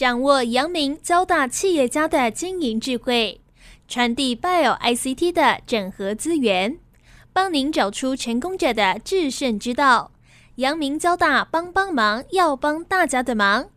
掌握阳明交大企业家的经营智慧，传递 Bio ICT 的整合资源，帮您找出成功者的制胜之道。阳明交大帮帮忙，要帮大家的忙。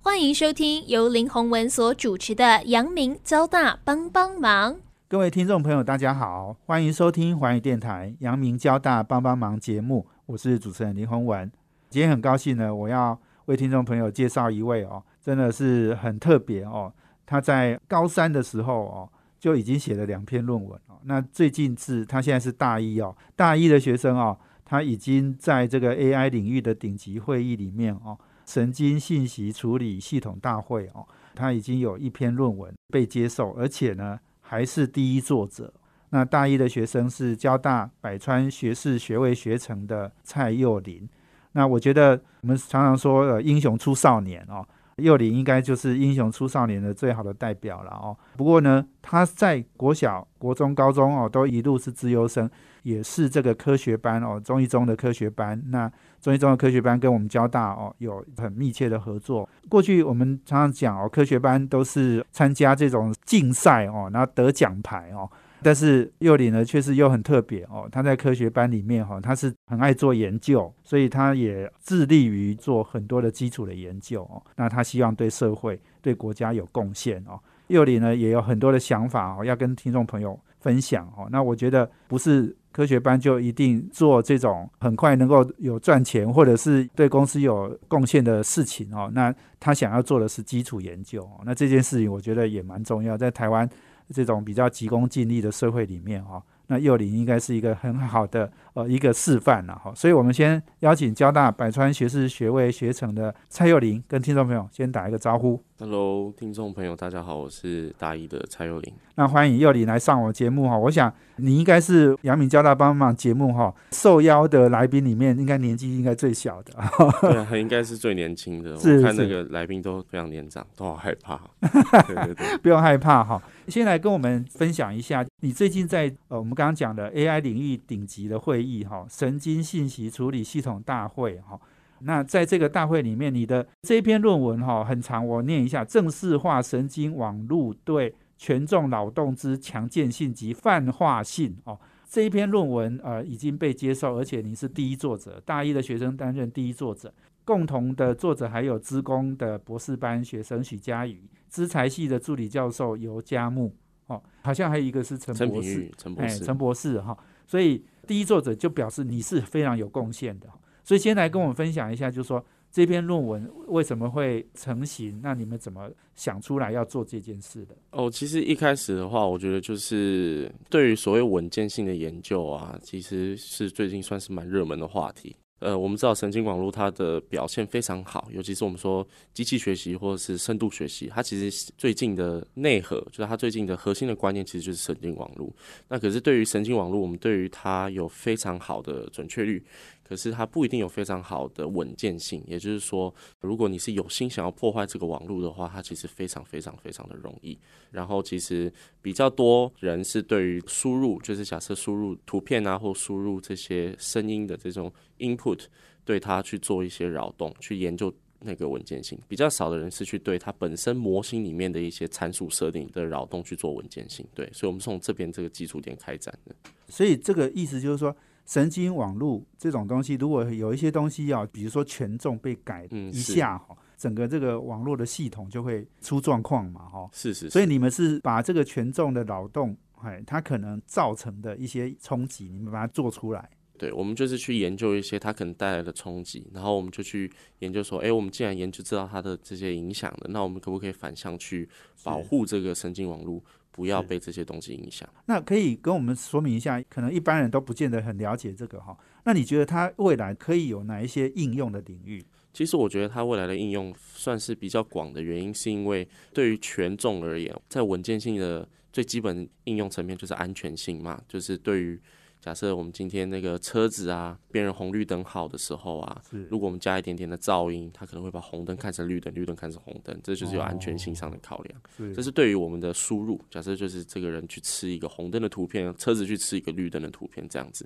欢迎收听由林宏文所主持的阳明交大帮帮忙。各位听众朋友，大家好，欢迎收听环宇电台阳明交大帮帮忙节目，我是主持人林宏文。今天很高兴呢，我要为听众朋友介绍一位哦，真的是很特别哦。他在高三的时候哦，就已经写了两篇论文哦。那最近是他现在是大一哦，大一的学生哦。他已经在这个 AI 领域的顶级会议里面哦，神经信息处理系统大会哦，他已经有一篇论文被接受，而且呢还是第一作者。那大一的学生是交大百川学士学位学程的蔡佑林。那我觉得我们常常说呃英雄出少年哦，幼林应该就是英雄出少年的最好的代表了哦。不过呢，他在国小、国中、高中哦都一路是资优生。也是这个科学班哦，中一中的科学班。那中一中的科学班跟我们交大哦有很密切的合作。过去我们常常讲哦，科学班都是参加这种竞赛哦，然后得奖牌哦。但是幼里呢，确实又很特别哦。他在科学班里面哈，他是很爱做研究，所以他也致力于做很多的基础的研究哦。那他希望对社会、对国家有贡献哦。幼里呢，也有很多的想法哦，要跟听众朋友分享哦。那我觉得不是。科学班就一定做这种很快能够有赚钱，或者是对公司有贡献的事情哦。那他想要做的是基础研究，哦那这件事情我觉得也蛮重要，在台湾这种比较急功近利的社会里面哦。那幼龄应该是一个很好的呃一个示范了哈，所以我们先邀请交大百川学士学位学成的蔡佑林跟听众朋友先打一个招呼。Hello，听众朋友，大家好，我是大一的蔡佑林。那欢迎佑林来上我节目哈，我想你应该是阳明交大帮忙节目哈受邀的来宾里面，应该年纪应该最小的。对，应该是最年轻的。我看那个来宾都非常年长，都好害怕。对对对，不用害怕哈。先来跟我们分享一下，你最近在呃我们刚刚讲的 AI 领域顶级的会议哈，神经信息处理系统大会哈。那在这个大会里面，你的这篇论文哈很长，我念一下：正式化神经网络对权重脑动之强健性及泛化性哦。这一篇论文呃已经被接受，而且你是第一作者，大一的学生担任第一作者，共同的作者还有资工的博士班学生许佳宇。资财系的助理教授尤佳木，哦，好像还有一个是陈博士，陈博士，陈博士哈。所以第一作者就表示你是非常有贡献的。所以先来跟我们分享一下，就是说这篇论文为什么会成型？那你们怎么想出来要做这件事的？哦，其实一开始的话，我觉得就是对于所谓稳健性的研究啊，其实是最近算是蛮热门的话题。呃，我们知道神经网络它的表现非常好，尤其是我们说机器学习或者是深度学习，它其实最近的内核就是它最近的核心的观念，其实就是神经网络。那可是对于神经网络，我们对于它有非常好的准确率。可是它不一定有非常好的稳健性，也就是说，如果你是有心想要破坏这个网络的话，它其实非常非常非常的容易。然后其实比较多人是对于输入，就是假设输入图片啊，或输入这些声音的这种 input，对它去做一些扰动，去研究那个稳健性。比较少的人是去对它本身模型里面的一些参数设定的扰动去做稳健性。对，所以我们从这边这个基础点开展的。所以这个意思就是说。神经网络这种东西，如果有一些东西要，比如说权重被改一下哈，整个这个网络的系统就会出状况嘛哈。是是。所以你们是把这个权重的扰动，哎，它可能造成的一些冲击，你们把它做出来。对，我们就是去研究一些它可能带来的冲击，然后我们就去研究说，哎，我们既然研究知道它的这些影响了，那我们可不可以反向去保护这个神经网络？不要被这些东西影响。那可以跟我们说明一下，可能一般人都不见得很了解这个哈。那你觉得它未来可以有哪一些应用的领域？其实我觉得它未来的应用算是比较广的原因，是因为对于权重而言，在稳健性的最基本应用层面就是安全性嘛，就是对于。假设我们今天那个车子啊，辨认红绿灯好的时候啊，如果我们加一点点的噪音，它可能会把红灯看成绿灯，绿灯看成红灯，这就是有安全性上的考量。这是对于我们的输入。假设就是这个人去吃一个红灯的图片，车子去吃一个绿灯的图片，这样子。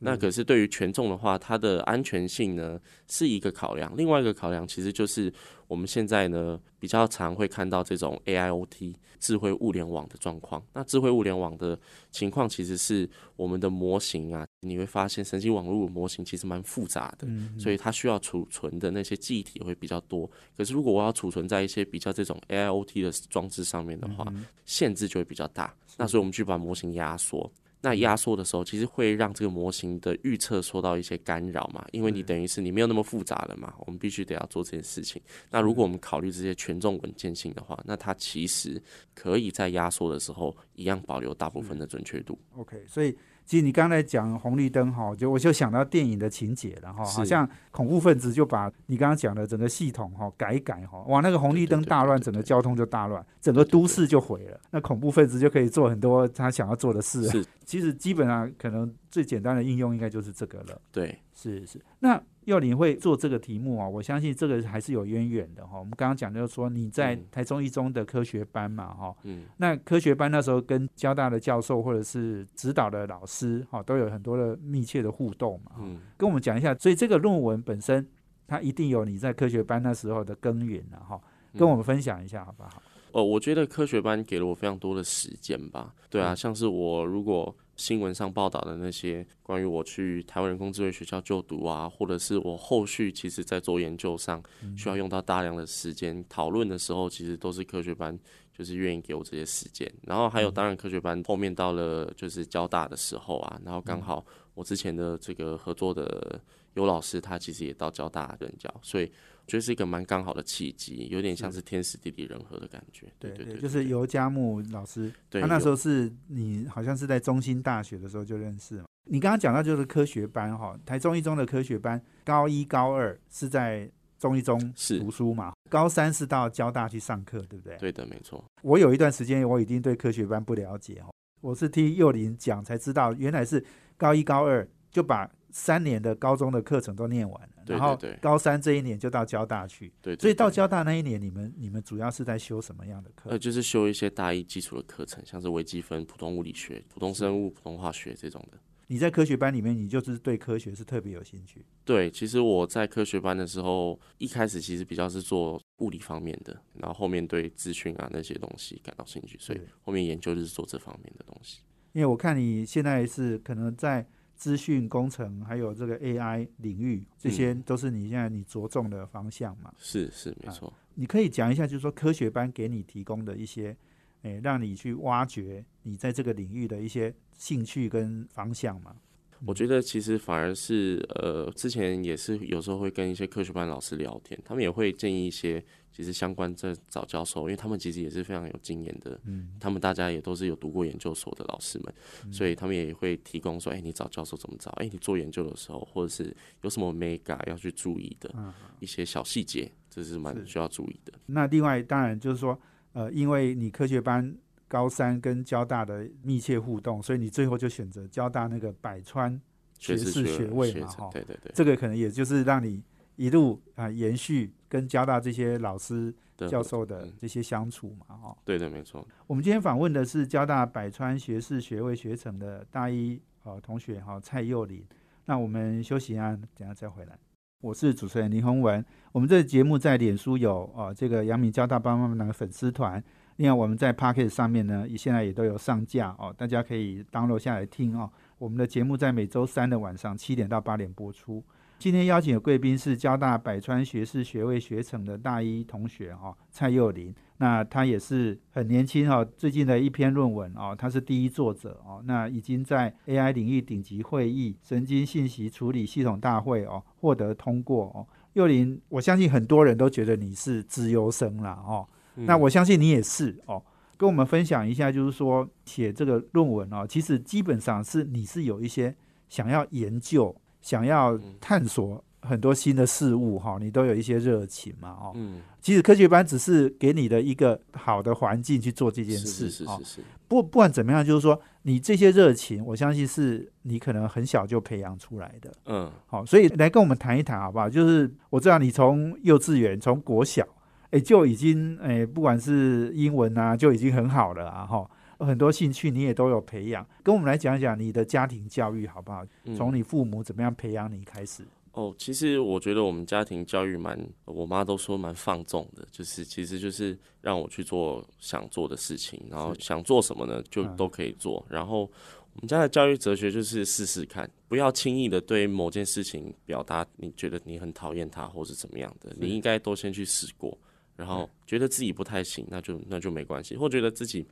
那可是对于权重的话，它的安全性呢是一个考量。另外一个考量其实就是我们现在呢比较常会看到这种 AIoT 智慧物联网的状况。那智慧物联网的情况其实是我们的模型啊，你会发现神经网络模型其实蛮复杂的，所以它需要储存的那些记忆体会比较多。可是如果我要储存在一些比较这种 AIoT 的装置上面的话，限制就会比较大。那所以我们去把模型压缩。那压缩的时候，其实会让这个模型的预测受到一些干扰嘛？因为你等于是你没有那么复杂了嘛，我们必须得要做这件事情。那如果我们考虑这些权重稳健性的话，那它其实可以在压缩的时候一样保留大部分的准确度。OK，所以。其实你刚才讲红绿灯哈，就我就想到电影的情节了哈，好像恐怖分子就把你刚刚讲的整个系统哈改一改哈，哇，那个红绿灯大乱，整个交通就大乱，整个都市就毁了，那恐怖分子就可以做很多他想要做的事。是，其实基本上可能最简单的应用应该就是这个了。对，是是。那要你会做这个题目啊，我相信这个还是有渊源的哈。我们刚刚讲就是说你在台中一中的科学班嘛哈，嗯，那科学班那时候跟交大的教授或者是指导的老师哈，都有很多的密切的互动嘛，嗯，跟我们讲一下。所以这个论文本身，它一定有你在科学班那时候的根源了哈，跟我们分享一下好不好？哦，我觉得科学班给了我非常多的时间吧。对啊，像是我如果。新闻上报道的那些关于我去台湾人工智慧学校就读啊，或者是我后续其实在做研究上需要用到大量的时间讨论的时候，其实都是科学班就是愿意给我这些时间。然后还有当然科学班后面到了就是交大的时候啊，然后刚好我之前的这个合作的尤老师他其实也到交大任教，所以。觉得是一个蛮刚好的契机，有点像是天时地利人和的感觉。对对对，就是尤佳木老师，他那时候是你好像是在中心大学的时候就认识嘛。你刚刚讲到就是科学班哈，台中一中的科学班，高一高二是在中一中读书嘛，高三是到交大去上课，对不对？对的，没错。我有一段时间我已经对科学班不了解哦，我是听幼林讲才知道，原来是高一高二就把三年的高中的课程都念完了。然后高三这一年就到交大去，对，所以到交大那一年，你们你们主要是在修什么样的课？呃，就是修一些大一基础的课程，像是微积分、普通物理学、普通生物、普通化学这种的。你在科学班里面，你就是对科学是特别有兴趣？对，其实我在科学班的时候，一开始其实比较是做物理方面的，然后后面对资讯啊那些东西感到兴趣，所以后面研究就是做这方面的东西。因为我看你现在是可能在。资讯工程还有这个 AI 领域，这些都是你现在你着重的方向嘛？是是没错。你可以讲一下，就是说科学班给你提供的一些，诶，让你去挖掘你在这个领域的一些兴趣跟方向嘛？我觉得其实反而是，呃，之前也是有时候会跟一些科学班老师聊天，他们也会建议一些。其实相关在找教授，因为他们其实也是非常有经验的，嗯，他们大家也都是有读过研究所的老师们，所以他们也会提供说，哎，你找教授怎么找？哎，你做研究的时候，或者是有什么 mega 要去注意的一些小细节，这是蛮需要注意的。那另外当然就是说，呃，因为你科学班高三跟交大的密切互动，所以你最后就选择交大那个百川学士学位嘛，哈，对对对，这个可能也就是让你。一路啊，延续跟交大这些老师、教授的这些相处嘛，哈。对的，没错。我们今天访问的是交大百川学士学位学程的大一呃同学哈，蔡佑林。那我们休息一下，等下再回来。我是主持人林宏文。我们这节目在脸书有呃这个阳明交大帮帮忙的粉丝团，另外我们在 p o c k e t 上面呢，也现在也都有上架哦，大家可以 download 下来听哦。我们的节目在每周三的晚上七点到八点播出。今天邀请的贵宾是交大百川学士学位学程的大一同学哈，蔡佑林。那他也是很年轻哈，最近的一篇论文哦，他是第一作者哦。那已经在 AI 领域顶级会议神经信息处理系统大会哦获得通过哦。佑林，我相信很多人都觉得你是资优生了哦。那我相信你也是哦。跟我们分享一下，就是说写这个论文哦，其实基本上是你是有一些想要研究。想要探索很多新的事物，哈，你都有一些热情嘛，哦，嗯，其实科学班只是给你的一个好的环境去做这件事，是是是。不不管怎么样，就是说你这些热情，我相信是你可能很小就培养出来的，嗯，好，所以来跟我们谈一谈好不好？就是我知道你从幼稚园，从国小，哎，就已经哎，不管是英文啊，就已经很好了啊，哈。很多兴趣你也都有培养，跟我们来讲讲你的家庭教育好不好？从你父母怎么样培养你开始？哦，其实我觉得我们家庭教育蛮，我妈都说蛮放纵的，就是其实就是让我去做想做的事情，然后想做什么呢，就都可以做。然后我们家的教育哲学就是试试看，不要轻易的对某件事情表达你觉得你很讨厌它或是怎么样的，你应该都先去试过，然后觉得自己不太行，那就那就没关系，或觉得自己。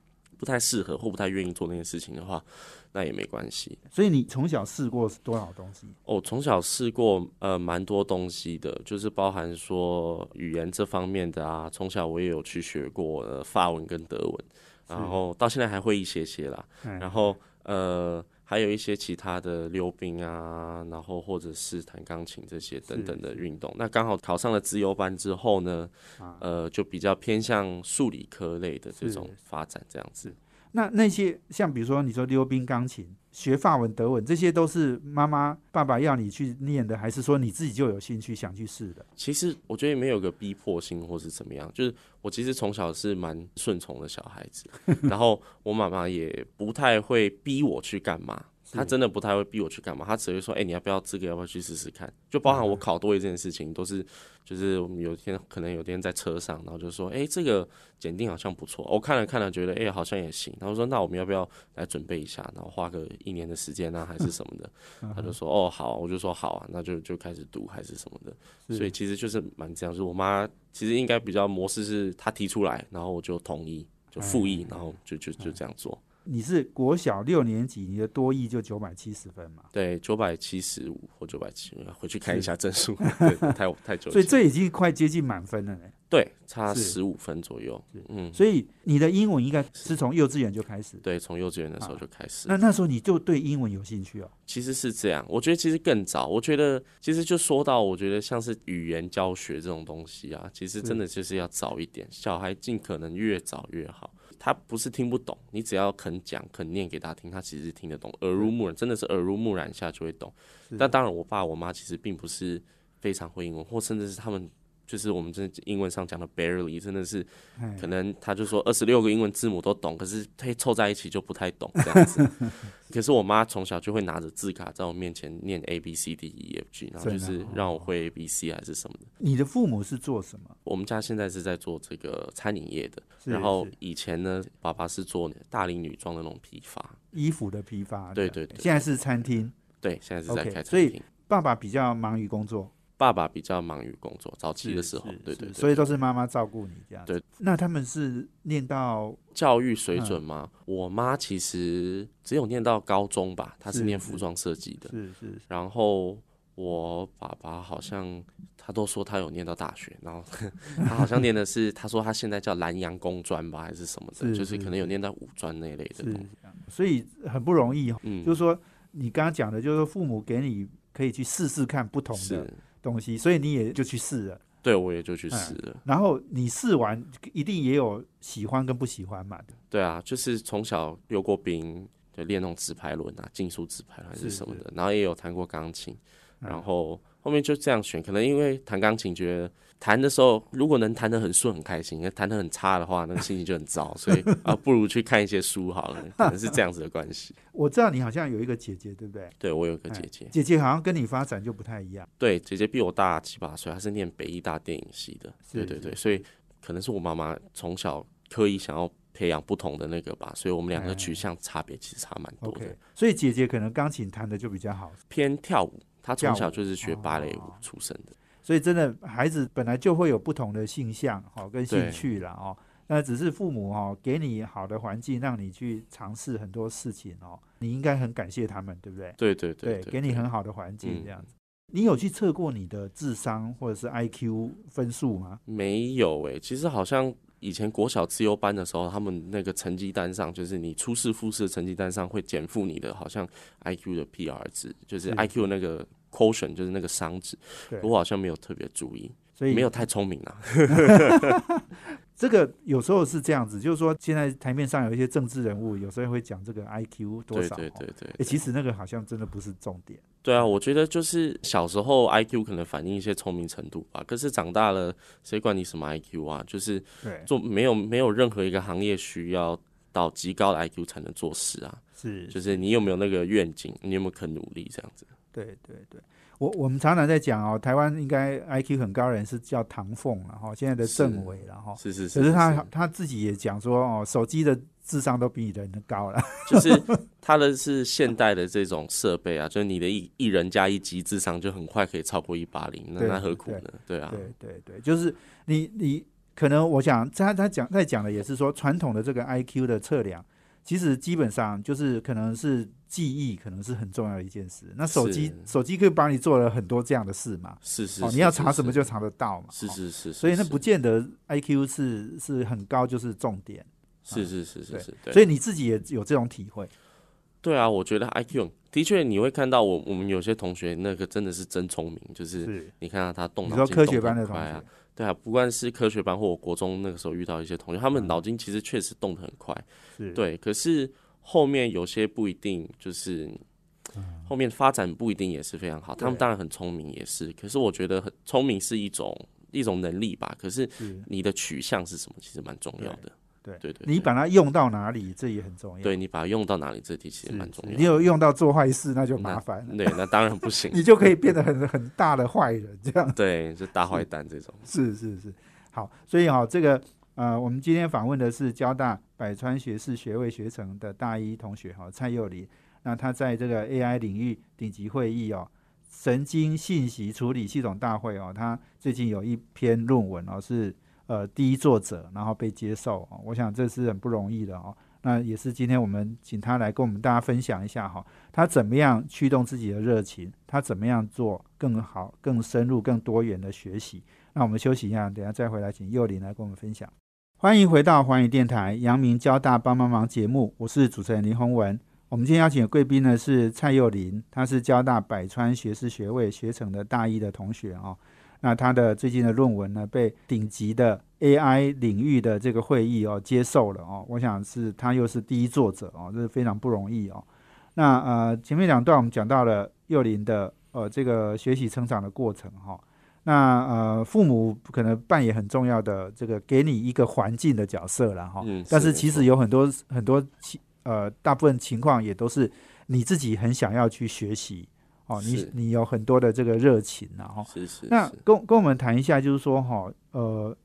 不太适合或不太愿意做那件事情的话，那也没关系。所以你从小试过多少东西？哦，从小试过呃蛮多东西的，就是包含说语言这方面的啊。从小我也有去学过呃法文跟德文，然后到现在还会一些些啦。然后呃。还有一些其他的溜冰啊，然后或者是弹钢琴这些等等的运动。那刚好考上了自由班之后呢，呃，就比较偏向数理科类的这种发展这样子。那那些像比如说你说溜冰、钢琴、学法文、德文，这些都是妈妈、爸爸要你去念的，还是说你自己就有兴趣想去试的？其实我觉得没有个逼迫性或是怎么样，就是我其实从小是蛮顺从的小孩子，然后我妈妈也不太会逼我去干嘛。他真的不太会逼我去干嘛，他只会说：“哎，你要不要这个？要不要去试试看？”就包含我考多一这件事情，都是就是我们有一天可能有一天在车上，然后就说：“哎，这个检定好像不错。”我看了看了，觉得哎好像也行。然后说：“那我们要不要来准备一下？然后花个一年的时间呢，还是什么的？”他就说：“哦，好。”我就说：“好啊，那就就开始读还是什么的。”所以其实就是蛮这样，就是我妈其实应该比较模式是她提出来，然后我就同意，就复议，然后就就就这样做。你是国小六年级，你的多益就九百七十分嘛？对，九百七十五或九百七，回去看一下证书，对，太太久。所以这已经快接近满分了呢。对，差十五分左右。嗯，所以你的英文应该是从幼稚园就开始。对，从幼稚园的时候就开始。那那时候你就对英文有兴趣哦？其实是这样，我觉得其实更早。我觉得其实就说到，我觉得像是语言教学这种东西啊，其实真的就是要早一点，小孩尽可能越早越好。他不是听不懂，你只要肯讲、肯念给他听，他其实听得懂，耳濡目染，真的是耳濡目染一下就会懂。但当然，我爸我妈其实并不是非常会英文，或甚至是他们。就是我们这英文上讲的 barely，真的是可能他就说二十六个英文字母都懂，可是他凑在一起就不太懂这样子。可是我妈从小就会拿着字卡在我面前念 A B C D E F G，然后就是让我会 A B C 还是什么的。你的父母是做什么？我们家现在是在做这个餐饮业的，然后以前呢，爸爸是做大龄女装的那种批发，衣服的批发。对对对。现在是餐厅。对，现在是在开餐厅。所以爸爸比较忙于工作。爸爸比较忙于工作，早期的时候，对对，所以都是妈妈照顾你这样。对，那他们是念到教育水准吗？我妈其实只有念到高中吧，她是念服装设计的。是是。然后我爸爸好像他都说他有念到大学，然后 他好像念的是，他说他现在叫南洋工专吧，还是什么的，就是可能有念到五专那类的。东西，所以很不容易。嗯，就是说你刚刚讲的，就是说父母给你可以去试试看不同的。东西，所以你也就去试了。对，我也就去试了。然后你试完，一定也有喜欢跟不喜欢嘛的。对啊，就是从小溜过冰，就练那种直排轮啊，竞速直排还是什么的。然后也有弹过钢琴，然后。后面就这样选，可能因为弹钢琴，觉得弹的时候如果能弹得很顺，很开心；，弹得很差的话，那个心情就很糟，所以啊，不如去看一些书好了，可能是这样子的关系。我知道你好像有一个姐姐，对不对？对，我有一个姐姐，姐姐好像跟你发展就不太一样。对，姐姐比我大七八岁，她是念北艺大电影系的。对对对，所以可能是我妈妈从小刻意想要培养不同的那个吧，所以我们两个取向差别其实差蛮多的。所以姐姐可能钢琴弹的就比较好，偏跳舞。她从小就是学芭蕾舞出身的，所以真的孩子本来就会有不同的性向哈跟兴趣了哦。那只是父母哈给你好的环境，让你去尝试很多事情哦。你应该很感谢他们，对不对？对对对，给你很好的环境这样子。你有去测过你的智商或者是 IQ 分数吗？没有诶，其实好像。以前国小自由班的时候，他们那个成绩单上，就是你初试、复试的成绩单上会减负你的，好像 I Q 的 P R 值，就是 I Q 那个 quotient，就是那个商值。我好像没有特别注意，所以没有太聪明啊。这个有时候是这样子，就是说现在台面上有一些政治人物，有时候会讲这个 I Q 多少。对对对对。哎，其实那个好像真的不是重点。对啊，我觉得就是小时候 I Q 可能反映一些聪明程度吧。可是长大了，谁管你什么 I Q 啊？就是做没有没有任何一个行业需要到极高的 I Q 才能做事啊。是，就是你有没有那个愿景，你有没有肯努力这样子？对对对。我我们常常在讲哦，台湾应该 IQ 很高的人是叫唐凤了哈，现在的政委了哈。是是是。可是他他自己也讲说哦，手机的智商都比你人高了。就是 他的是现代的这种设备啊，就是你的一一人加一级智商就很快可以超过一八零，那那何苦呢？对啊。对对对，就是你你可能我想他他讲在讲的也是说传统的这个 IQ 的测量。其实基本上就是可能是记忆，可能是很重要的一件事。那手机手机可以帮你做了很多这样的事嘛？是是，你要查什么就查得到嘛？是是是，所以那不见得 I Q 是是很高就是重点。是是是是是，所以你自己也有这种体会。对啊，我觉得 I Q 的确你会看到我我们有些同学那个真的是真聪明，就是你看到他动脑筋科学班的同学。对啊，不管是科学班或我国中那个时候遇到一些同学，他们脑筋其实确实动得很快，对。可是后面有些不一定，就是后面发展不一定也是非常好。他们当然很聪明，也是。可是我觉得很聪明是一种一种能力吧。可是你的取向是什么，其实蛮重要的。对对对，你把它用到哪里，这也很重要。对你把它用到哪里，这题其实蛮重要。你有用到做坏事，那就麻烦。对，那当然不行。你就可以变得很很大的坏人，这样。对，是大坏蛋这种。是是是，好，所以哈，这个呃，我们今天访问的是交大百川学士学位学程的大一同学哈，蔡佑林。那他在这个 AI 领域顶级会议哦，神经信息处理系统大会哦，他最近有一篇论文哦是。呃，第一作者，然后被接受哦，我想这是很不容易的哦。那也是今天我们请他来跟我们大家分享一下哈，他怎么样驱动自己的热情，他怎么样做更好、更深入、更多元的学习。那我们休息一下，等下再回来，请幼林来跟我们分享。欢迎回到环宇电台阳明交大帮帮忙节目，我是主持人林宏文。我们今天邀请的贵宾呢是蔡佑林，他是交大百川学士学位学成的大一的同学哦。那他的最近的论文呢，被顶级的 AI 领域的这个会议哦接受了哦，我想是他又是第一作者哦，这是非常不容易哦。那呃前面两段我们讲到了幼林的呃这个学习成长的过程哈，那呃父母可能扮演很重要的这个给你一个环境的角色了哈，但是其实有很多很多情呃大部分情况也都是你自己很想要去学习。哦，你你有很多的这个热情啊，哈，是是。那跟跟我们谈一下，就是说哈，呃，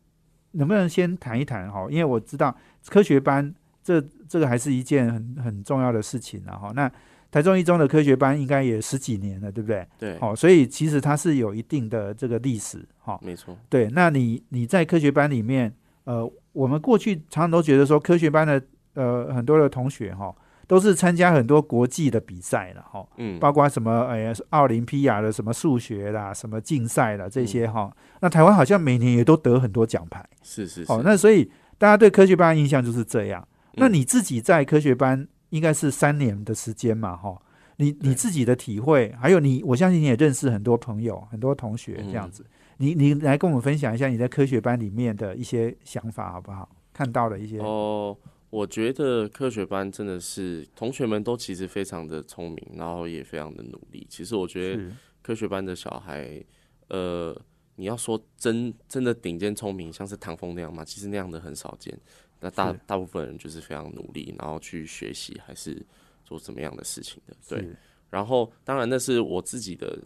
能不能先谈一谈哈？因为我知道科学班这这个还是一件很很重要的事情了哈。那台中一中的科学班应该也十几年了，对不对？对。哦，所以其实它是有一定的这个历史哈。没错。对，那你你在科学班里面，呃，我们过去常常都觉得说科学班的呃很多的同学哈。都是参加很多国际的比赛了哈，嗯，包括什么哎奥林匹亚的什么数学啦，什么竞赛啦这些哈。那台湾好像每年也都得很多奖牌，是是。哦，那所以大家对科学班的印象就是这样。那你自己在科学班应该是三年的时间嘛哈？你你自己的体会，还有你，我相信你也认识很多朋友、很多同学这样子。你你来跟我们分享一下你在科学班里面的一些想法好不好？看到了一些哦。我觉得科学班真的是同学们都其实非常的聪明，然后也非常的努力。其实我觉得科学班的小孩，呃，你要说真真的顶尖聪明，像是唐风那样嘛，其实那样的很少见。那大大部分人就是非常努力，然后去学习还是做什么样的事情的。对。然后当然那是我自己的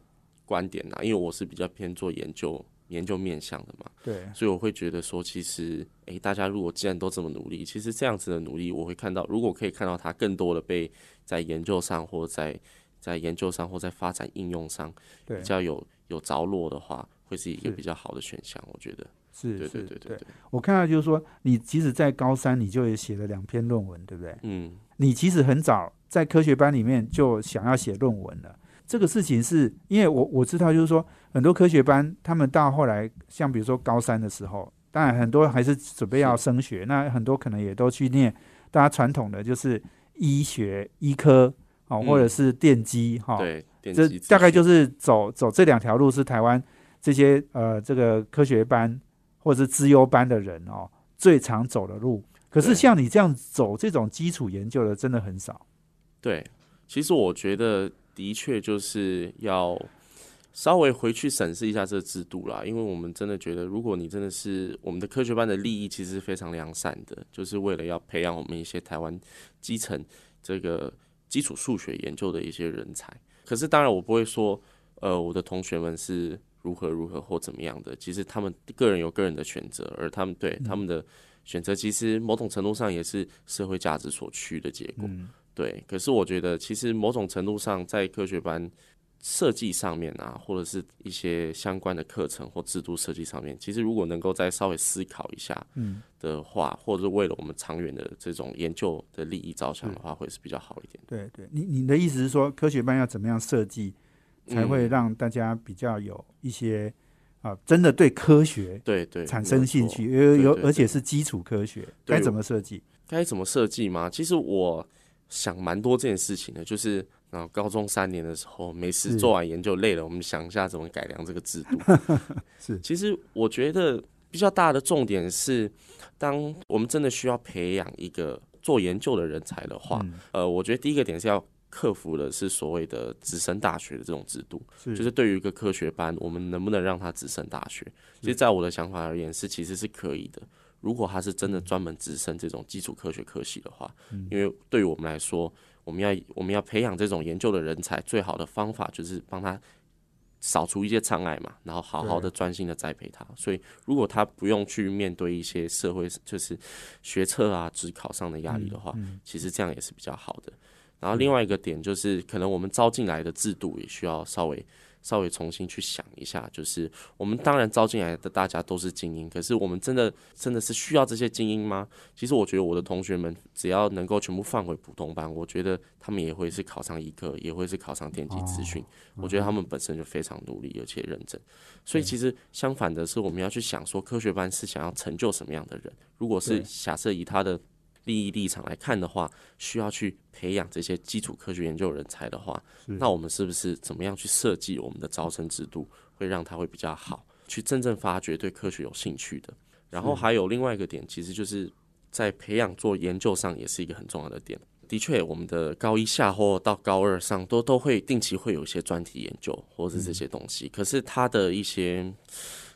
观点啦，因为我是比较偏做研究。研究面向的嘛，对，所以我会觉得说，其实，诶，大家如果既然都这么努力，其实这样子的努力，我会看到，如果可以看到它更多的被在研究上，或在在研究上，或在发展应用上，比较有有着落的话，会是一个比较好的选项。我觉得是，对对对对。我看到就是说，你即使在高三，你就也写了两篇论文，对不对？嗯，你其实很早在科学班里面就想要写论文了。这个事情是因为我我知道，就是说很多科学班，他们到后来，像比如说高三的时候，当然很多还是准备要升学，那很多可能也都去念大家传统的就是医学、医科，哦，或者是电机，哈，对，这大概就是走走这两条路，是台湾这些呃这个科学班或者是资优班的人哦最常走的路。可是像你这样走这种基础研究的，真的很少。对，其实我觉得。的确就是要稍微回去审视一下这个制度啦，因为我们真的觉得，如果你真的是我们的科学班的利益，其实是非常良善的，就是为了要培养我们一些台湾基层这个基础数学研究的一些人才。可是当然，我不会说呃，我的同学们是如何如何或怎么样的，其实他们个人有个人的选择，而他们对他们的选择，其实某种程度上也是社会价值所趋的结果。对，可是我觉得，其实某种程度上，在科学班设计上面啊，或者是一些相关的课程或制度设计上面，其实如果能够再稍微思考一下嗯，的话，或者是为了我们长远的这种研究的利益着想的话，会是比较好一点。对对，你你的意思是说，科学班要怎么样设计，才会嗯让大家比较有一些啊，真的对科学对对产生兴趣，有有而且是基础科学，该怎么设计？该怎么设计吗？其实我想蛮多这件事情的，就是然后高中三年的时候，没事做完研究累了，我们想一下怎么改良这个制度。是其实我觉得比较大的重点是，当我们真的需要培养一个做研究的人才的话，嗯，呃，我觉得第一个点是要克服的是所谓的直升大学的这种制度。是就是对于一个科学班，我们能不能让他直升大学？其实，在我的想法而言，是其实是可以的。如果他是真的专门直升这种基础科学科系的话，因为对于我们来说，我们要我们要培养这种研究的人才，最好的方法就是帮他扫除一些障碍嘛，然后好好的专心的栽培他。所以，如果他不用去面对一些社会就是学测啊、职考上的压力的话，其实这样也是比较好的。然后另外一个点就是，可能我们招进来的制度也需要稍微稍微重新去想一下。就是我们当然招进来的大家都是精英，可是我们真的真的是需要这些精英吗？其实我觉得我的同学们只要能够全部放回普通班，我觉得他们也会是考上医科，也会是考上电机资讯。我觉得他们本身就非常努力而且认真。所以其实相反的是，我们要去想说，科学班是想要成就什么样的人？如果是假设以他的利益立场来看的话，需要去培养这些基础科学研究人才的话，那我们是不是怎么样去设计我们的招生制度，会让它会比较好，去真正发掘对科学有兴趣的？然后还有另外一个点，其实就是在培养做研究上也是一个很重要的点。的确，我们的高一下或到高二上都都会定期会有一些专题研究或者是这些东西，可是它的一些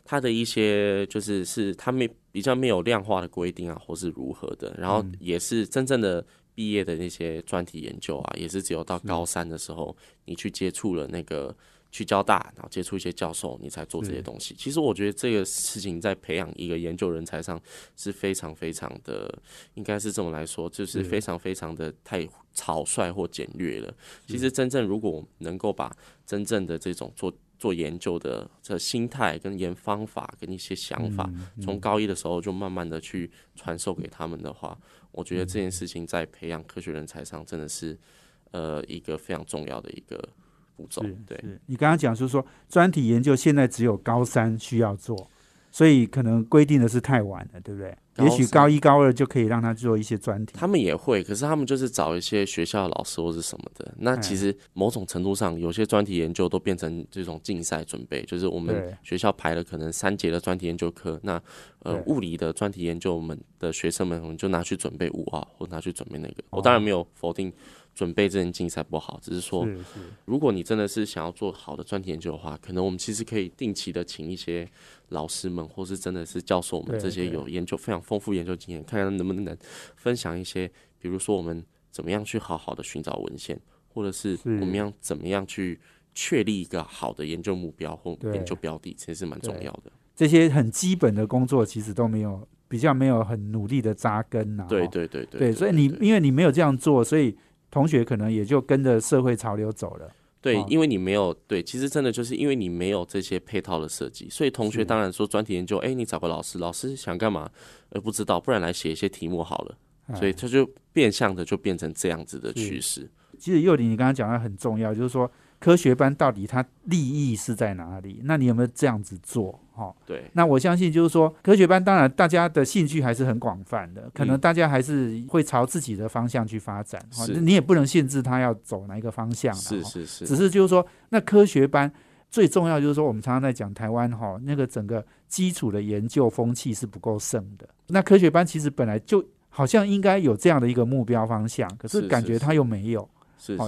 它的一些就是是它没比较没有量化的规定啊，或是如何的，然后也是真正的毕业的那些专题研究啊，也是只有到高三的时候，你去接触了那个去交大，然后接触一些教授，你才做这些东西。其实我觉得这个事情在培养一个研究人才上是非常非常的，应该是这么来说，就是非常非常的太草率或简略了。其实真正如果能够把真正的这种做做研究的这心态跟研方法跟一些想法，从高一的时候就慢慢的去传授给他们的话，我觉得这件事情在培养科学人才上真的是呃一个非常重要的一个步骤。对，你刚刚讲就是说专题研究现在只有高三需要做，所以可能规定的是太晚了，对不对？也许高一高二就可以让他做一些专题。他们也会，可是他们就是找一些学校老师或是什么的。那其实某种程度上，有些专题研究都变成这种竞赛准备，就是我们学校排了可能三节的专题研究课，那呃物理的专题研究，我们的学生们我们就拿去准备五号，或拿去准备那个。我当然没有否定准备这件竞赛不好，只是说是是，如果你真的是想要做好的专题研究的话，可能我们其实可以定期的请一些老师们，或是真的是教授们这些有研究非常丰富研究经验，看看能不能分享一些，比如说我们怎么样去好好的寻找文献，或者是是。我们要怎么样去确立一个好的研究目标或研究标的，其实是蛮重要的。这些很基本的工作其实都没有比较没有很努力的扎根呐、对哦。对对对对，所以你因为你没有这样做，所以同学可能也就跟着社会潮流走了。哦，对因为你没有对，其实真的就是因为你没有这些配套的设计，所以同学当然说专题研究，哎，你找个老师，老师想干嘛？呃，不知道，不然来写一些题目好了。所以他就变相的就变成这样子的趋势。其实幼林，你刚刚讲的很重要，就是说科学班到底它利益是在哪里？那你有没有这样子做？哈、哦，对，那我相信就是说科学班，当然大家的兴趣还是很广泛的，可能大家还是会朝自己的方向去发展。哈、是你也不能限制他要走哪一个方向是是是，只是就是说，那科学班最重要就是说，我们常常在讲台湾哈，那个整个基础的研究风气是不够盛的。那科学班其实本来就好像应该有这样的一个目标方向，可是感觉他又没有哦，是是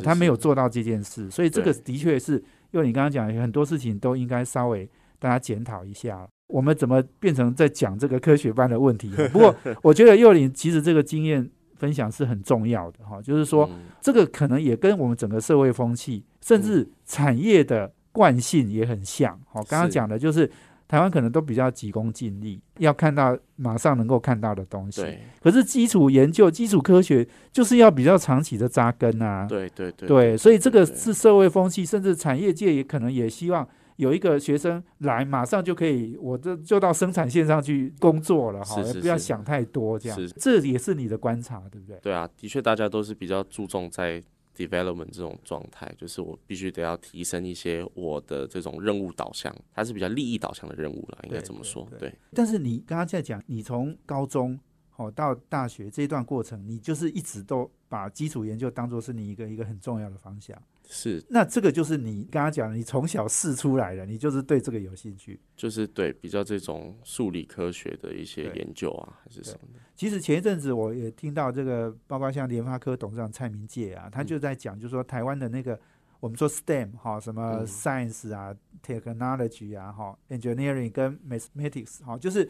他没有做到这件事，所以这个的确是，因为你刚刚讲有很多事情都应该稍微大家检讨一下。我们怎么变成在讲这个科学班的问题？不过 我觉得幼林其实这个经验分享是很重要的哈，就是说。嗯这个可能也跟我们整个社会风气，甚至产业的惯性也很像。哦，刚刚讲的就是台湾可能都比较急功近利，要看到马上能够看到的东西。对可是基础研究、基础科学就是要比较长期的扎根啊。对对对对，所以这个是社会风气，甚至产业界也可能也希望有一个学生来，马上就可以，我这就到生产线上去工作了哈，不要想太多这样是。这也是你的观察，对不对？对啊，的确大家都是比较注重在 development 这种状态，就是我必须得要提升一些我的这种任务导向，它是比较利益导向的任务了，应该这么说。对对，但是你刚刚在讲，你从高中哦到大学这一段过程，你就是一直都把基础研究当做是你一个一个很重要的方向。是。那这个就是你刚刚讲的，你从小试出来的，你就是对这个有兴趣。就是对比较这种数理科学的一些研究啊，还是什么的。其实前一阵子我也听到这个，包括像联发科董事长蔡明介啊，他就在讲，就是说台湾的那个我们说 STEM 哈，什么嗯。science 啊、technology 啊、哈 engineering 跟 mathematics 哈，就是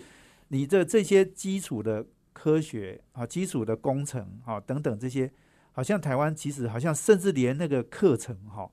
你的这些基础的科学啊、基础的工程啊等等这些，好像台湾其实好像甚至连那个课程哈。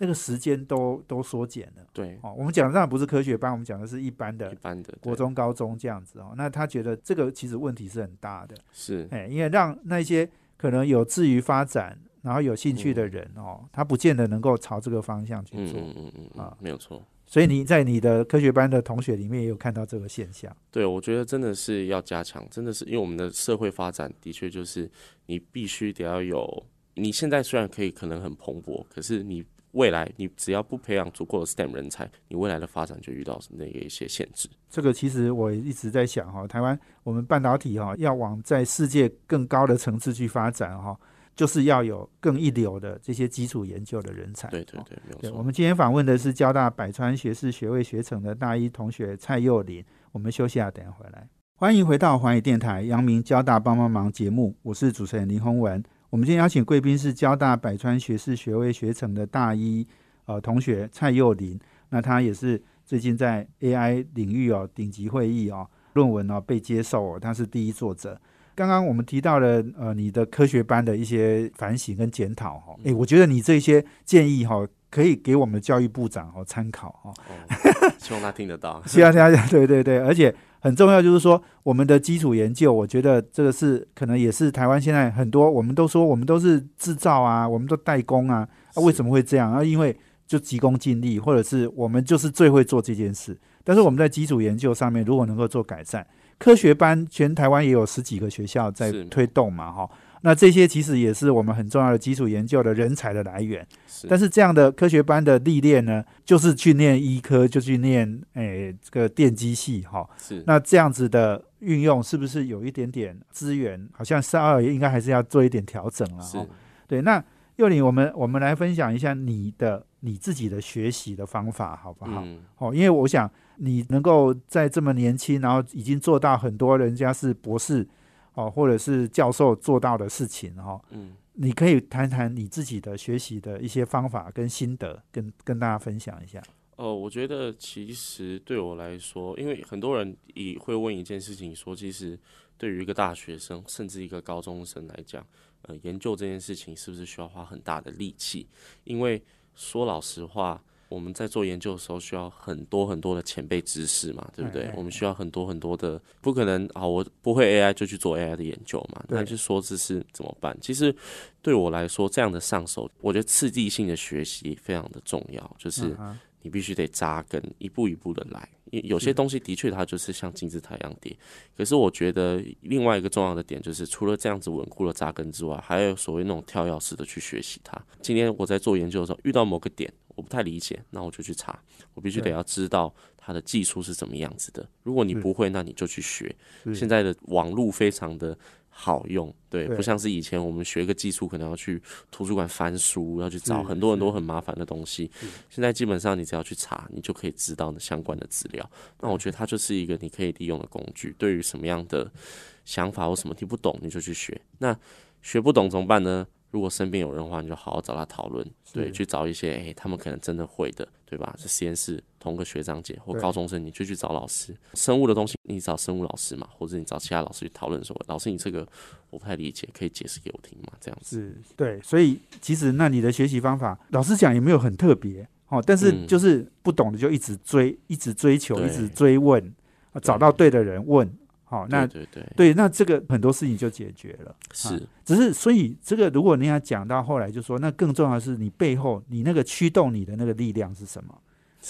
那个时间都都缩减了对，哦。我们讲的当然不是科学班，我们讲的是一般的一般的国中、高中这样子哦。那他觉得这个其实问题是很大的。是哎，因为让那些可能有志于发展，然后有兴趣的人哦，他不见得能够朝这个方向去嗯做。嗯嗯嗯啊嗯，没有错。所以你在你的科学班的同学里面也有看到这个现象。对，我觉得真的是要加强，真的是因为我们的社会发展的确就是你必须得要有，你现在虽然可以可能很蓬勃，可是你未来你只要不培养足够的 STEM 人才，你未来的发展就遇到那个一些限制。这个其实我一直在想哈、台湾我们半导体哈、要往在世界更高的层次去发展哈、就是要有更一流的这些基础研究的人才。哦对对对，没有对，我。们今天访问的是交大百川学士学位学程的大一同学蔡佑林。我们休息下，等下回来。欢迎回到环宇电台阳明交大帮帮忙节目，我是主持人林宏文。我们今天邀请贵宾是交大百川学士学位学程的大一呃同学蔡佑林，那他也是最近在 AI 领域哦顶级会议哦论文哦被接受哦，他是第一作者。刚刚我们提到了呃你的科学班的一些反省跟检讨哈，诶，我觉得你这些建议哈、可以给我们教育部长哦参考哈、哦，希望他听得到。希望大家对对对，而且很重要就是说我们的基础研究，我觉得这个是可能也是台湾现在很多我们都说我们都是制造啊，我们都代工啊，啊为什么会这样啊？因为就急功近利，或者是我们就是最会做这件事，但是我们在基础研究上面如果能够做改善，科学班全台湾也有十几个学校在推动嘛，哈。那这些其实也是我们很重要的基础研究的人才的来源。是，但是这样的科学班的历练呢，就是去念医科，就去念诶、这个电机系哈。是那这样子的运用是不是有一点点资源？好像稍微应该还是要做一点调整了是哈。对，那幼林，我们我们来分享一下你的你自己的学习的方法好不好？嗯哦，因为我想你能够在这么年轻，然后已经做到很多人家是博士哦，或者是教授做到的事情哈、哦，嗯。你可以谈谈你自己的学习的一些方法跟心得，跟跟大家分享一下。哦，我觉得其实对我来说，因为很多人也会问一件事情，说其实对于一个大学生，甚至一个高中生来讲，呃，研究这件事情是不是需要花很大的力气？因为说老实话，我们在做研究的时候需要很多很多的前辈知识嘛，对不对？我们需要很多很多的，不可能啊，我不会 AI 就去做 AI 的研究嘛，那就说这是怎么办？其实对我来说，这样的上手，我觉得刺激性的学习非常的重要，就是。你必须得扎根，一步一步的来。有些东西的确它就是像金字塔一样叠，可是我觉得另外一个重要的点就是，除了这样子稳固的扎根之外，还有所谓那种跳跃式的去学习它。今天我在做研究的时候遇到某个点，我不太理解，那我就去查，我必须得要知道它的技术是怎么样子的。如果你不会，那你就去学。现在的网络非常的好用，对，对不像是以前我们学个技术可能要去图书馆翻书，要去找很多很多很麻烦的东西。现在基本上你只要去查，你就可以知道相关的资料。那我觉得它就是一个你可以利用的工具。对于什么样的想法或什么听不懂，你就去学。那学不懂怎么办呢？如果身边有人的话，你就好好找他讨论，对，去找一些诶、他们可能真的会的，对吧？是实验室同个学长姐或高中生，你就去找老师。生物的东西，你找生物老师嘛，或者你找其他老师去讨论说，老师你这个我不太理解，可以解释给我听吗？这样子。是对，所以其实那你的学习方法，老师讲也没有很特别哦，但是嗯就是不懂的就一直追，一直追求，一直追问，啊找到对的人问，好、那对对对，对，那这个很多事情就解决了。是只是，所以这个如果你要讲到后来，就说那更重要的是你背后你那个驱动你的那个力量是什么？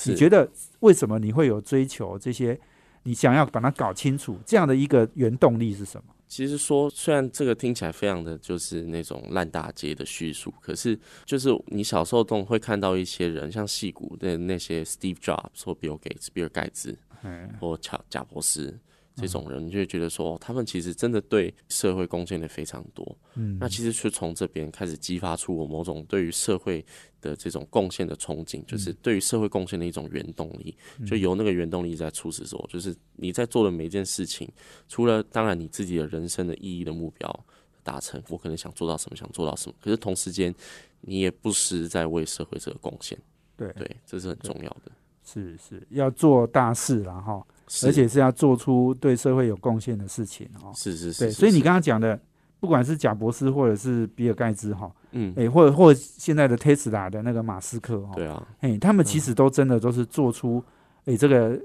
你觉得为什么你会有追求这些？你想要把它搞清楚，这样的一个原动力是什么？其实说，虽然这个听起来非常的就是那种烂大街的叙述，可是就是你小时候都会看到一些人，像戏骨的那些 Steve Jobs 或 Bill Gates、比尔盖茨嗯，或乔贾博士这种人，你就会觉得说，哦他们其实真的对社会贡献的非常多。嗯。那其实是从这边开始激发出我某种对于社会的这种贡献的憧憬，就是对于社会贡献的一种原动力，就由那个原动力在促使着我，就是你在做的每一件事情，除了当然你自己的人生的意义的目标达成，我可能想做到什么，想做到什么，可是同时间你也不时在为社会这个贡献，对，对，这是很重要的，是是要做大事了哈，是而且是要做出对社会有贡献的事情哦。是，是是是，所以你刚刚讲的，不管是贾博士或者是比尔盖茨哈，嗯，诶，或者或者现在的 Tesla 的那个马斯克哈，对啊，哎，他们其实都真的都是做出诶这个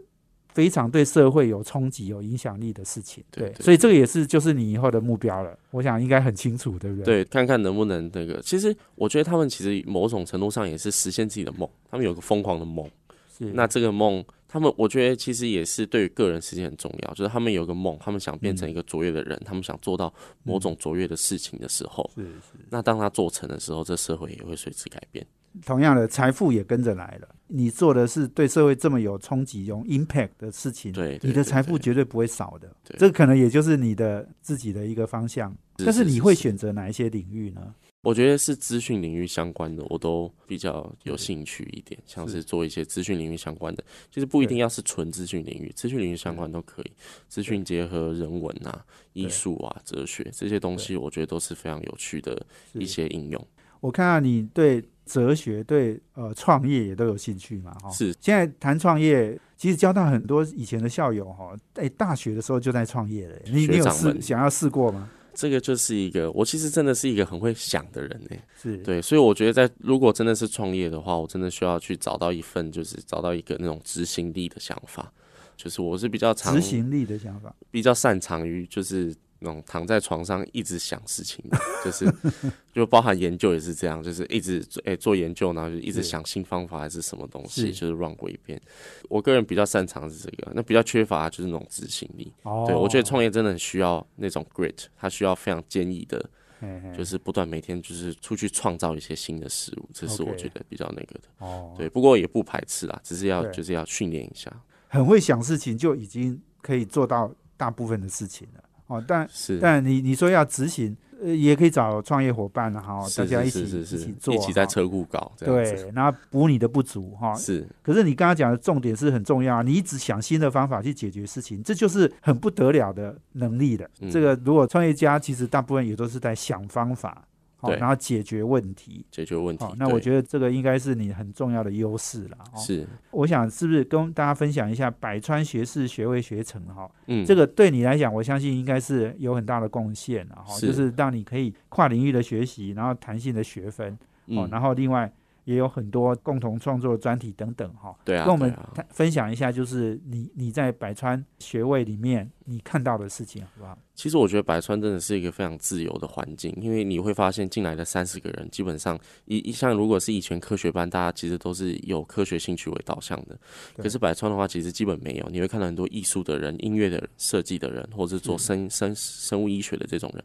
非常对社会有冲击、有影响力的事情。对对所以这个也是就是你以后的目标了。我想应该很清楚，对不对？对，看看能不能那个。其实我觉得他们其实某种程度上也是实现自己的梦，他们有个疯狂的梦。是那这个梦，他们我觉得其实也是对于个人实现很重要，就是他们有个梦，他们想变成一个卓越的人，他们想做到某种卓越的事情的时候，是是，那当他做成的时候，这社会也会随之改变。同样的财富也跟着来了。你做的是对社会这么有冲击、有 impact 的事情，对对你的财富绝对不会少的。对这可能也就是你的自己的一个方向。是但是你会选择哪一些领域呢？我觉得是资讯领域相关的，我都比较有兴趣一点，像是做一些资讯领域相关的，其实不一定要是纯资讯领域，资讯领域相关都可以。资讯结合人文啊、艺术啊、哲学这些东西，我觉得都是非常有趣的一些应用。我看到你对哲学、对呃创业也都有兴趣嘛，哈。是现在谈创业，其实交到很多以前的校友哈，在大学的时候就在创业了。你你有试想要试过吗？这个就是一个，我其实真的是一个很会想的人呢。是，对，所以我觉得在如果真的是创业的话，我真的需要去找到一份，就是找到一个那种执行力的想法。就是我是比较常执行力的想法。比较擅长于就是那种躺在床上一直想事情的，就是就包含研究也是这样，就是一直做研究，然后就一直想新方法还是什么东西，是就是 run 过一遍。我个人比较擅长的是这个，那比较缺乏就是那种执行力。哦，对我觉得创业真的很需要那种 grit，它需要非常坚毅的，就是不断每天就是出去创造一些新的事物，这是我觉得比较那个的。哦，对，不过也不排斥啦，只是要就是要训练一下。很会想事情，就已经可以做到大部分的事情了。哦，但是，但你你说要执行，呃，也可以找创业伙伴哈，是大家一起一起做，一起在车库搞。对，然后补你的不足哈。是可是你刚刚讲的重点是很重要，你一直想新的方法去解决事情，这就是很不得了的能力的。嗯这个如果创业家其实大部分也都是在想方法，然后解决问题。解决问题好、。那我觉得这个应该是你很重要的优势了。哦，是，我想是不是跟大家分享一下百川学士学位学程哈、嗯，这个对你来讲，我相信应该是有很大的贡献了哈，是就是让你可以跨领域的学习，然后弹性的学分哦，嗯然后另外也有很多共同创作的专题等等哈。对啊，跟我们分享一下，就是你你在百川学位里面你看到的事情，好不好？其实我觉得百川真的是一个非常自由的环境，因为你会发现进来的三十个人，基本上一一像如果是以前科学班，大家其实都是有科学兴趣为导向的。可是百川的话，其实基本没有，你会看到很多艺术的人、音乐的人、设计的人，或者是做生生生物医学的这种人，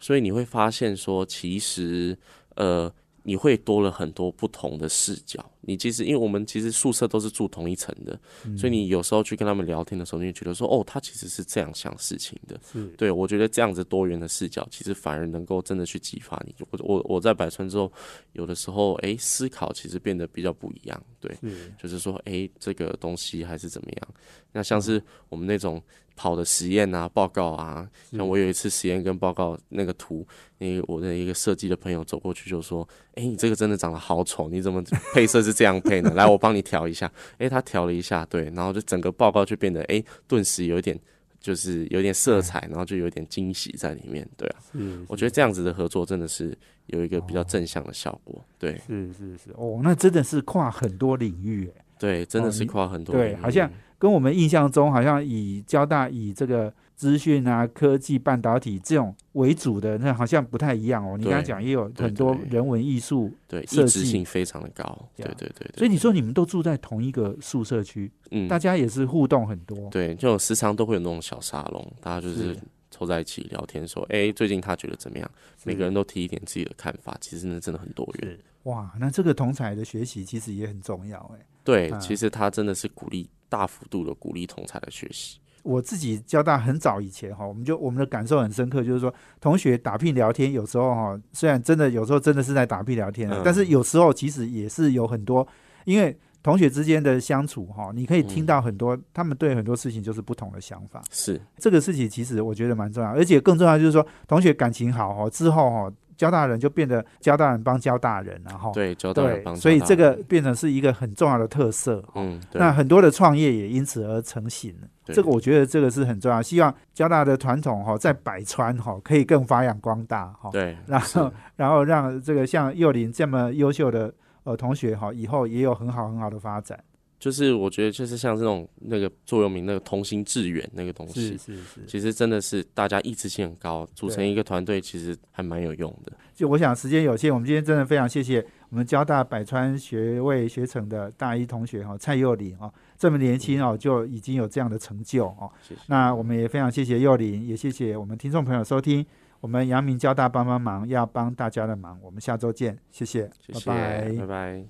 所以你会发现说，其实呃。你会多了很多不同的视角。你其实，因为我们其实宿舍都是住同一层的，嗯所以你有时候去跟他们聊天的时候，你会觉得说，哦，他其实是这样想事情的。对，我觉得这样子多元的视角，其实反而能够真的去激发你。我我我在百川之后，有的时候诶思考其实变得比较不一样。对，是就是说诶这个东西还是怎么样。那像是我们那种跑的实验啊、报告啊，像我有一次实验跟报告那个图，那个我的一个设计的朋友走过去就说：“诶，你这个真的长得好丑，你怎么配色是这样配呢？来，我帮你调一下。”诶，他调了一下，对，然后就整个报告就变得诶，顿时有一点。就是有点色彩，然后就有点惊喜在里面。对啊，是，我觉得这样子的合作真的是有一个比较正向的效果。对，是是是，哦，那真的是跨很多领域，哎，对，真的是跨很多对，好像跟我们印象中好像以交大以这个。资讯啊，科技、半导体这种为主的，那好像不太一样哦。你刚刚讲也有很多人文艺术，对，设计性非常的高。对对对。所以你说你们都住在同一个宿舍区，嗯，大家也是互动很多。对，就时常都会有那种小沙龙，大家就是凑在一起聊天，说，哎，最近他觉得怎么样？每个人都提一点自己的看法，其实那真的很多元。哇，那这个同才的学习其实也很重要，哎。对，其实他真的是鼓励大幅度的鼓励同才的学习。我自己交大很早以前哈，我们就我们的感受很深刻，就是说同学打屁聊天，有时候哈，虽然真的有时候真的是在打屁聊天，但是有时候其实也是有很多，因为同学之间的相处哈，你可以听到很多他们对很多事情就是不同的想法。是这个事情其实我觉得蛮重要，而且更重要就是说同学感情好哈，之后哈。交大人就变得交大人帮交大人，然后对交大人帮，所以这个变成是一个很重要的特色。嗯，那很多的创业也因此而成型了。这个我觉得这个是很重要。希望交大的传统哈，在百川哈可以更发扬光大哈。对，然后然后让这个像幼林这么优秀的呃同学哈，以后也有很好很好的发展。就是我觉得，就是像这种那个座右铭，那个同心致远那个东西，是是是，其实真的是大家意志性很高，组成一个团队，其实还蛮有用的。就我想时间有限，我们今天真的非常谢谢我们交大百川学位学程的大一同学哈，蔡佑林哈，这么年轻哦就已经有这样的成就哦。谢谢。那我们也非常谢谢佑林，也谢谢我们听众朋友收听我们阳明交大帮帮忙，要帮大家的忙。我们下周见，谢谢，拜拜，拜拜。